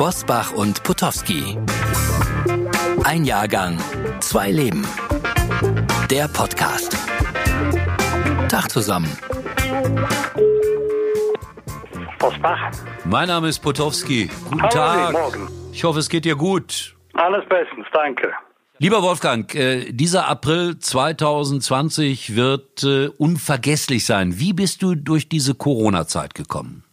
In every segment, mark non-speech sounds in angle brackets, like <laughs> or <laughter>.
Bosbach und Potowski. Ein Jahrgang, zwei Leben. Der Podcast. Tag zusammen. Bosbach. Mein Name ist Potowski. Guten Hallo, Tag. morgen. Ich hoffe, es geht dir gut. Alles bestens, danke. Lieber Wolfgang, äh, dieser April 2020 wird äh, unvergesslich sein. Wie bist du durch diese Corona-Zeit gekommen?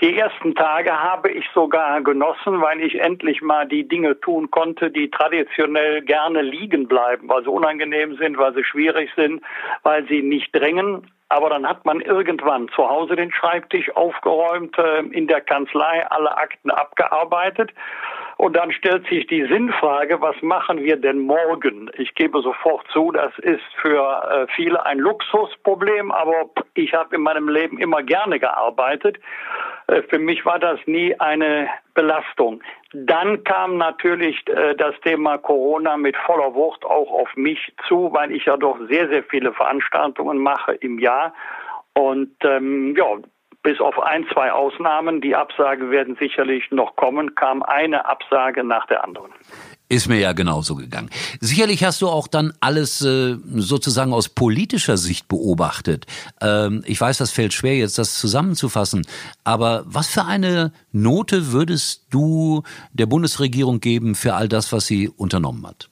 Die ersten Tage habe ich sogar genossen, weil ich endlich mal die Dinge tun konnte, die traditionell gerne liegen bleiben, weil sie unangenehm sind, weil sie schwierig sind, weil sie nicht drängen. Aber dann hat man irgendwann zu Hause den Schreibtisch aufgeräumt, äh, in der Kanzlei alle Akten abgearbeitet. Und dann stellt sich die Sinnfrage, was machen wir denn morgen? Ich gebe sofort zu, das ist für äh, viele ein Luxusproblem, aber ich habe in meinem Leben immer gerne gearbeitet. Äh, für mich war das nie eine Belastung. Dann kam natürlich äh, das Thema Corona mit voller Wucht auch auf mich zu, weil ich ja doch sehr, sehr viele Veranstaltungen mache im Jahr. Und ähm, ja, bis auf ein, zwei Ausnahmen, die Absage werden sicherlich noch kommen, kam eine Absage nach der anderen. Ist mir ja genauso gegangen. Sicherlich hast du auch dann alles äh, sozusagen aus politischer Sicht beobachtet. Ähm, ich weiß, das fällt schwer, jetzt das zusammenzufassen. Aber was für eine Note würdest du der Bundesregierung geben für all das, was sie unternommen hat?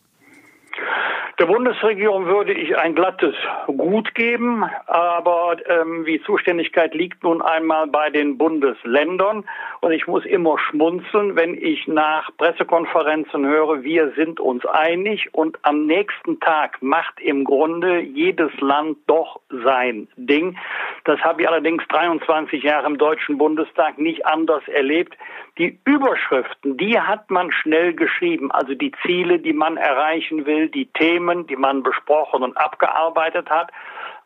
Der Bundesregierung würde ich ein glattes Gut geben, aber ähm, die Zuständigkeit liegt nun einmal bei den Bundesländern und ich muss immer schmunzeln, wenn ich nach Pressekonferenzen höre, wir sind uns einig und am nächsten Tag macht im Grunde jedes Land doch sein Ding. Das habe ich allerdings 23 Jahre im Deutschen Bundestag nicht anders erlebt. Die Überschriften, die hat man schnell geschrieben, also die Ziele, die man erreichen will, die Themen, die man besprochen und abgearbeitet hat.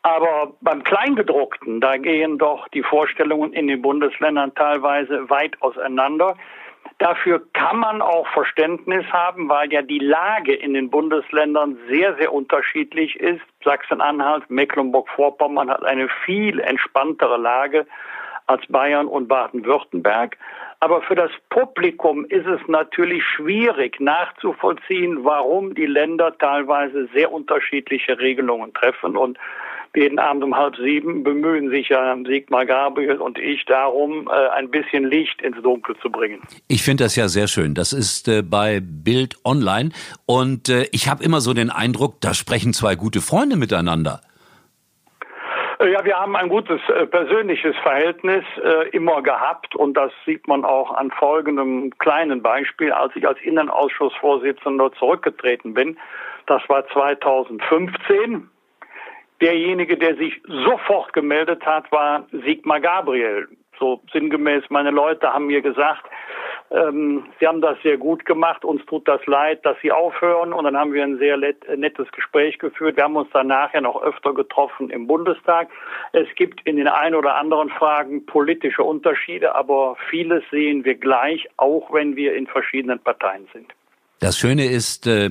Aber beim Kleingedruckten, da gehen doch die Vorstellungen in den Bundesländern teilweise weit auseinander. Dafür kann man auch Verständnis haben, weil ja die Lage in den Bundesländern sehr, sehr unterschiedlich ist. Sachsen-Anhalt, Mecklenburg-Vorpommern hat eine viel entspanntere Lage als Bayern und Baden-Württemberg. Aber für das Publikum ist es natürlich schwierig nachzuvollziehen, warum die Länder teilweise sehr unterschiedliche Regelungen treffen. Und jeden Abend um halb sieben bemühen sich ja Sigmar Gabriel und ich darum, äh, ein bisschen Licht ins Dunkel zu bringen. Ich finde das ja sehr schön. Das ist äh, bei Bild Online. Und äh, ich habe immer so den Eindruck, da sprechen zwei gute Freunde miteinander. Ja, wir haben ein gutes äh, persönliches Verhältnis äh, immer gehabt und das sieht man auch an folgendem kleinen Beispiel. Als ich als Innenausschussvorsitzender zurückgetreten bin, das war 2015. Derjenige, der sich sofort gemeldet hat, war Sigmar Gabriel. So sinngemäß, meine Leute haben mir gesagt, ähm, Sie haben das sehr gut gemacht. Uns tut das leid, dass Sie aufhören. Und dann haben wir ein sehr nettes Gespräch geführt. Wir haben uns dann nachher noch öfter getroffen im Bundestag. Es gibt in den ein oder anderen Fragen politische Unterschiede, aber vieles sehen wir gleich, auch wenn wir in verschiedenen Parteien sind. Das Schöne ist, äh,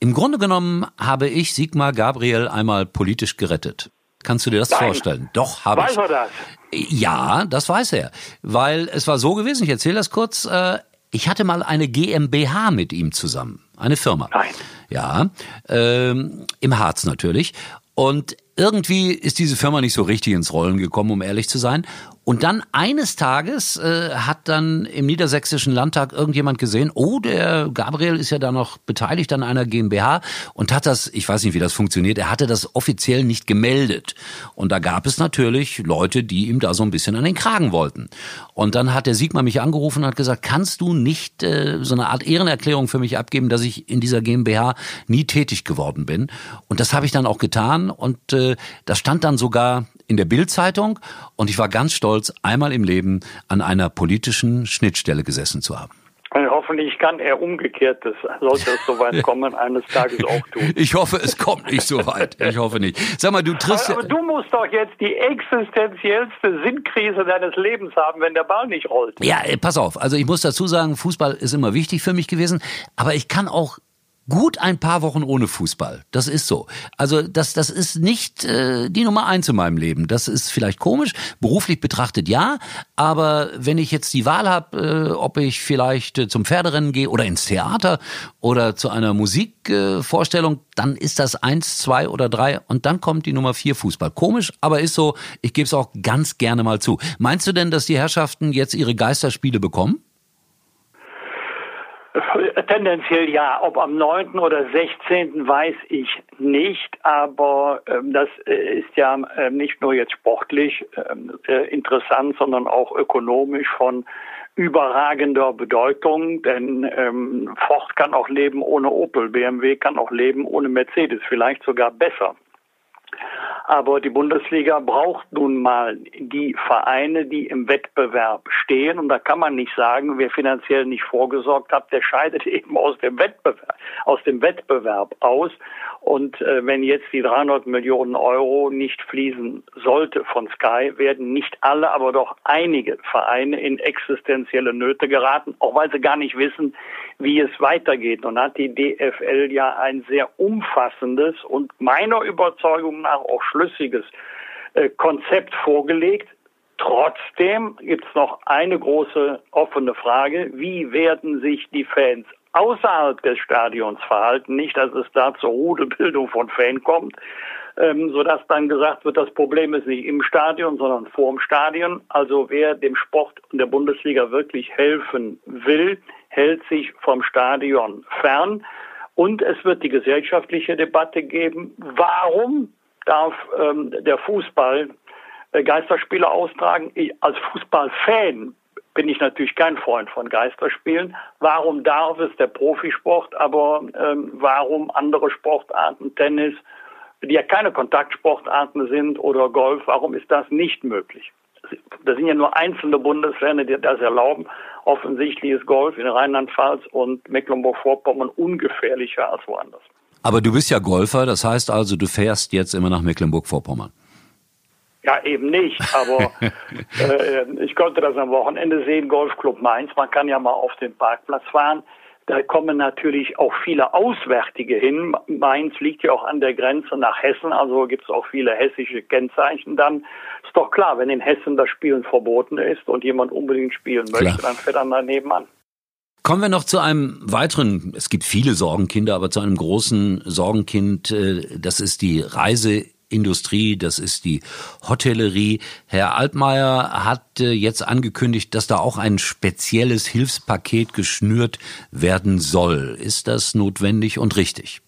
im Grunde genommen habe ich Sigmar Gabriel einmal politisch gerettet. Kannst du dir das Nein. vorstellen? Doch, habe ich. Weiß er das? Ja, das weiß er. Weil es war so gewesen, ich erzähle das kurz, äh, ich hatte mal eine GmbH mit ihm zusammen. Eine Firma. Nein. Ja, ähm, im Harz natürlich. Und irgendwie ist diese Firma nicht so richtig ins Rollen gekommen, um ehrlich zu sein. Und dann eines Tages äh, hat dann im Niedersächsischen Landtag irgendjemand gesehen, oh, der Gabriel ist ja da noch beteiligt an einer GmbH und hat das, ich weiß nicht, wie das funktioniert, er hatte das offiziell nicht gemeldet. Und da gab es natürlich Leute, die ihm da so ein bisschen an den Kragen wollten. Und dann hat der Sigmar mich angerufen und hat gesagt, kannst du nicht äh, so eine Art Ehrenerklärung für mich abgeben, dass ich in dieser GmbH nie tätig geworden bin? Und das habe ich dann auch getan und äh, das stand dann sogar in der Bildzeitung und ich war ganz stolz, einmal im Leben an einer politischen Schnittstelle gesessen zu haben. Hoffentlich kann er umgekehrtes, sollte es soweit <laughs> kommen, eines Tages auch tun. Ich hoffe, es kommt nicht so weit. Ich hoffe nicht. Sag mal, du triffst. Aber, aber du musst doch jetzt die existenziellste Sinnkrise deines Lebens haben, wenn der Ball nicht rollt. Ja, pass auf. Also ich muss dazu sagen, Fußball ist immer wichtig für mich gewesen, aber ich kann auch gut ein paar Wochen ohne Fußball. Das ist so. Also das, das ist nicht äh, die Nummer eins in meinem Leben. Das ist vielleicht komisch, beruflich betrachtet ja, aber wenn ich jetzt die Wahl habe, äh, ob ich vielleicht äh, zum Pferderennen gehe oder ins Theater oder zu einer Musikvorstellung, äh, dann ist das eins, zwei oder drei und dann kommt die Nummer vier Fußball. Komisch, aber ist so. Ich gebe es auch ganz gerne mal zu. Meinst du denn, dass die Herrschaften jetzt ihre Geisterspiele bekommen? Tendenziell ja. Ob am 9. oder 16. weiß ich nicht, aber ähm, das äh, ist ja äh, nicht nur jetzt sportlich ähm, äh, interessant, sondern auch ökonomisch von überragender Bedeutung, denn ähm, Ford kann auch leben ohne Opel, BMW kann auch leben ohne Mercedes, vielleicht sogar besser. Aber die Bundesliga braucht nun mal die Vereine, die im Wettbewerb stehen. Und da kann man nicht sagen, wer finanziell nicht vorgesorgt hat, der scheidet <laughs> eben aus dem Wettbewerb, aus dem Wettbewerb aus. Und äh, wenn jetzt die 300 Millionen Euro nicht fließen sollte von Sky, werden nicht alle, aber doch einige Vereine in existenzielle Nöte geraten, auch weil sie gar nicht wissen, wie es weitergeht. Und hat die DFL ja ein sehr umfassendes und meiner Überzeugung nach auch schlüssiges äh, Konzept vorgelegt. Trotzdem gibt es noch eine große offene Frage. Wie werden sich die Fans außerhalb des Stadions verhalten? Nicht, dass es da zur Rudelbildung von Fans kommt, ähm, sodass dann gesagt wird, das Problem ist nicht im Stadion, sondern vor dem Stadion. Also wer dem Sport und der Bundesliga wirklich helfen will, hält sich vom Stadion fern. Und es wird die gesellschaftliche Debatte geben, warum darf ähm, der Fußball äh, Geisterspiele austragen. Ich, als Fußballfan bin ich natürlich kein Freund von Geisterspielen. Warum darf es der Profisport, aber ähm, warum andere Sportarten, Tennis, die ja keine Kontaktsportarten sind oder Golf, warum ist das nicht möglich? Da sind ja nur einzelne Bundesländer, die das erlauben. Offensichtlich ist Golf in Rheinland-Pfalz und Mecklenburg-Vorpommern ungefährlicher als woanders. Aber du bist ja Golfer, das heißt also, du fährst jetzt immer nach Mecklenburg-Vorpommern. Ja, eben nicht, aber <laughs> äh, ich konnte das am Wochenende sehen, Golfclub Mainz. Man kann ja mal auf den Parkplatz fahren. Da kommen natürlich auch viele Auswärtige hin. Mainz liegt ja auch an der Grenze nach Hessen, also gibt es auch viele hessische Kennzeichen dann. Ist doch klar, wenn in Hessen das Spielen verboten ist und jemand unbedingt spielen möchte, klar. dann fährt er daneben an. Kommen wir noch zu einem weiteren, es gibt viele Sorgenkinder, aber zu einem großen Sorgenkind, äh, das ist die Reiseindustrie, das ist die Hotellerie. Herr Altmaier hat äh, jetzt angekündigt, dass da auch ein spezielles Hilfspaket geschnürt werden soll. Ist das notwendig und richtig?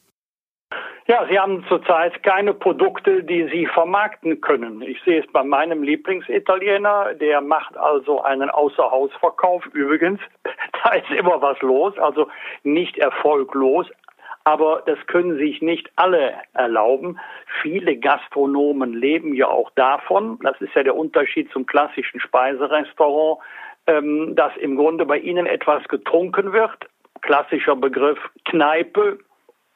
Ja, Sie haben zurzeit keine Produkte, die Sie vermarkten können. Ich sehe es bei meinem Lieblingsitaliener, der macht also einen Außerhausverkauf. Übrigens, <laughs> da ist immer was los, also nicht erfolglos. Aber das können sich nicht alle erlauben. Viele Gastronomen leben ja auch davon. Das ist ja der Unterschied zum klassischen Speiserestaurant, ähm, dass im Grunde bei ihnen etwas getrunken wird. Klassischer Begriff Kneipe,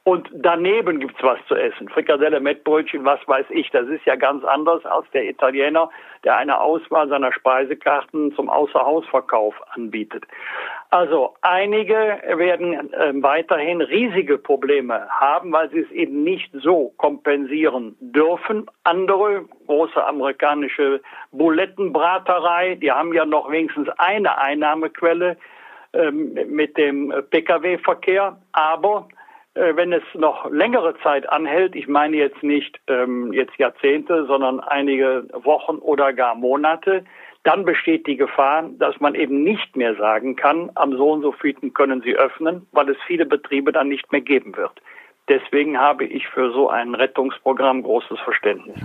und daneben gibt's was zu essen. Frikadelle, Mettbrötchen, was weiß ich. Das ist ja ganz anders als der Italiener, der eine Auswahl seiner Speisekarten zum Außerhausverkauf anbietet. Also einige werden äh, weiterhin riesige Probleme haben, weil sie es eben nicht so kompensieren dürfen. Andere, große amerikanische Bulettenbraterei, die haben ja noch wenigstens eine Einnahmequelle ähm, mit dem Pkw-Verkehr, aber wenn es noch längere Zeit anhält, ich meine jetzt nicht ähm, jetzt Jahrzehnte, sondern einige Wochen oder gar Monate, dann besteht die Gefahr, dass man eben nicht mehr sagen kann, am so und so vielen können Sie öffnen, weil es viele Betriebe dann nicht mehr geben wird. Deswegen habe ich für so ein Rettungsprogramm großes Verständnis.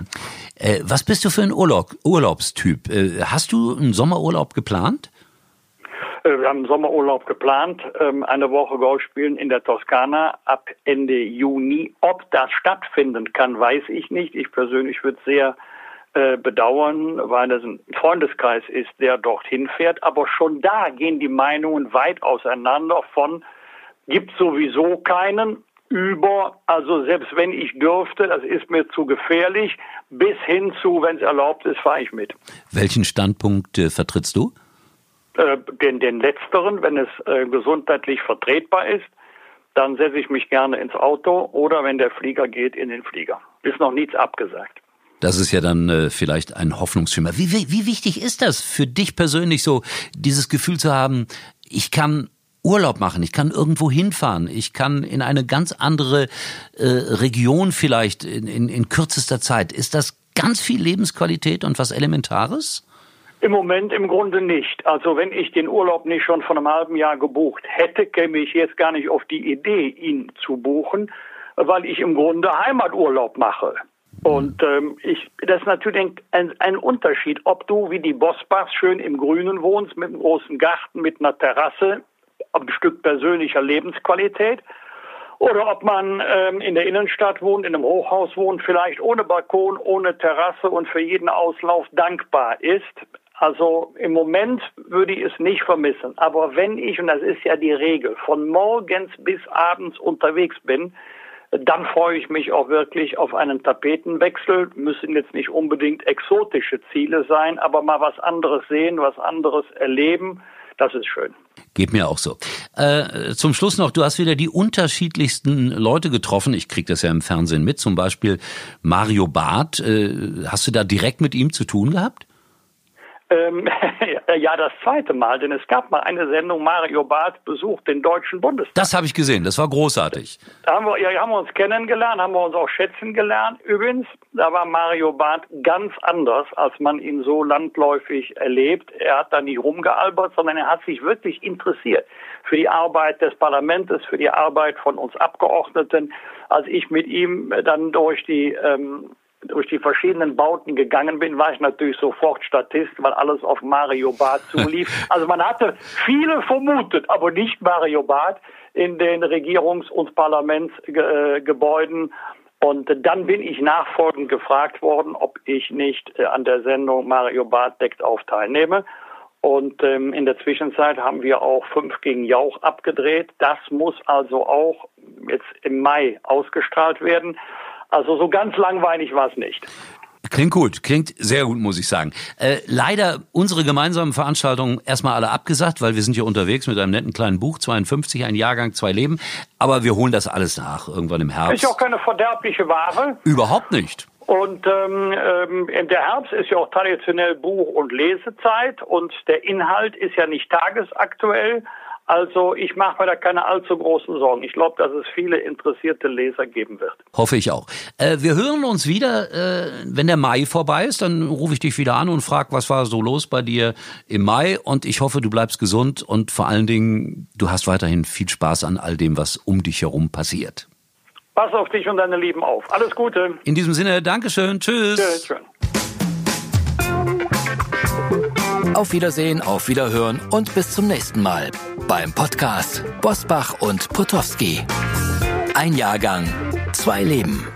Äh, was bist du für ein Urlaub, Urlaubstyp? Äh, hast du einen Sommerurlaub geplant? Äh, wir haben Sommerurlaub geplant, ähm, eine Woche Golf spielen in der Toskana ab Ende Juni. Ob das stattfinden kann, weiß ich nicht. Ich persönlich würde es sehr äh, bedauern, weil es ein Freundeskreis ist, der dorthin fährt. Aber schon da gehen die Meinungen weit auseinander von gibt sowieso keinen über, also selbst wenn ich dürfte, das ist mir zu gefährlich, bis hin zu, wenn es erlaubt ist, fahre ich mit. Welchen Standpunkt äh, vertrittst du? Äh, den, den letzteren, wenn es äh, gesundheitlich vertretbar ist. dann setze ich mich gerne ins Auto oder wenn der Flieger geht, in den Flieger. Ist noch nichts abgesagt. Das ist ja dann äh, vielleicht ein Hoffnungsschimmer. Wie, wie, wie wichtig ist das für dich persönlich so, dieses Gefühl zu haben, ich kann Urlaub machen, ich kann irgendwo hinfahren, ich kann in eine ganz andere äh, Region vielleicht in, in, in kürzester Zeit. Ist das ganz viel Lebensqualität und was Elementares? Im Moment im Grunde nicht. Also wenn ich den Urlaub nicht schon vor einem halben Jahr gebucht hätte, käme ich jetzt gar nicht auf die Idee, ihn zu buchen, weil ich im Grunde Heimaturlaub mache. Und ähm, ich, das ist natürlich ein, ein Unterschied, ob du wie die Bosbachs schön im Grünen wohnst, mit einem großen Garten, mit einer Terrasse, ein Stück persönlicher Lebensqualität, oder ob man ähm, in der Innenstadt wohnt, in einem Hochhaus wohnt, vielleicht ohne Balkon, ohne Terrasse und für jeden Auslauf dankbar ist. Also im Moment würde ich es nicht vermissen. Aber wenn ich, und das ist ja die Regel, von morgens bis abends unterwegs bin, dann freue ich mich auch wirklich auf einen Tapetenwechsel. Müssen jetzt nicht unbedingt exotische Ziele sein, aber mal was anderes sehen, was anderes erleben. Das ist schön. Geht mir auch so. Äh, zum Schluss noch, du hast wieder die unterschiedlichsten Leute getroffen. Ich krieg das ja im Fernsehen mit. Zum Beispiel Mario Barth. Äh, hast du da direkt mit ihm zu tun gehabt? Ähm, <laughs> ja, das zweite Mal, denn es gab mal eine Sendung, Mario Barth besucht den Deutschen Bundestag. Das habe ich gesehen, das war großartig. Da haben wir, ja, haben wir uns kennengelernt, haben wir uns auch schätzen gelernt. Übrigens, da war Mario Barth ganz anders, als man ihn so landläufig erlebt. Er hat da nicht rumgealbert, sondern er hat sich wirklich interessiert für die Arbeit des Parlaments, für die Arbeit von uns Abgeordneten. Als ich mit ihm dann durch die ähm, durch die verschiedenen Bauten gegangen bin, war ich natürlich sofort Statist, weil alles auf Mario Barth zulief. <laughs> Also man hatte viele vermutet, aber nicht Mario Barth in den Regierungs- und Parlamentsgebäuden. Und dann bin ich nachfolgend gefragt worden, ob ich nicht äh, an der Sendung Mario Barth deckt auf teilnehme. Und ähm, in der Zwischenzeit haben wir auch fünf gegen Jauch abgedreht. Das muss also auch jetzt im Mai ausgestrahlt werden. Also so ganz langweilig war es nicht. Klingt gut, klingt sehr gut, muss ich sagen. Äh, leider unsere gemeinsamen Veranstaltungen erstmal alle abgesagt, weil wir sind hier unterwegs mit einem netten kleinen Buch, 52, ein Jahrgang, zwei Leben. Aber wir holen das alles nach, irgendwann im Herbst. Ist ja auch keine verderbliche Ware. Überhaupt nicht. Und ähm, ähm, der Herbst ist ja auch traditionell Buch- und Lesezeit und der Inhalt ist ja nicht tagesaktuell. Also ich mache mir da keine allzu großen Sorgen. Ich glaube, dass es viele interessierte Leser geben wird. Hoffe ich auch. Äh, wir hören uns wieder, äh, wenn der Mai vorbei ist. Dann rufe ich dich wieder an und frage, was war so los bei dir im Mai. Und ich hoffe, du bleibst gesund und vor allen Dingen, du hast weiterhin viel Spaß an all dem, was um dich herum passiert. Pass auf dich und deine Lieben auf. Alles Gute. In diesem Sinne, Dankeschön. Tschüss. Tschüss. Auf Wiedersehen, auf Wiederhören und bis zum nächsten Mal beim Podcast Bosbach und Potowski. Ein Jahrgang, zwei Leben.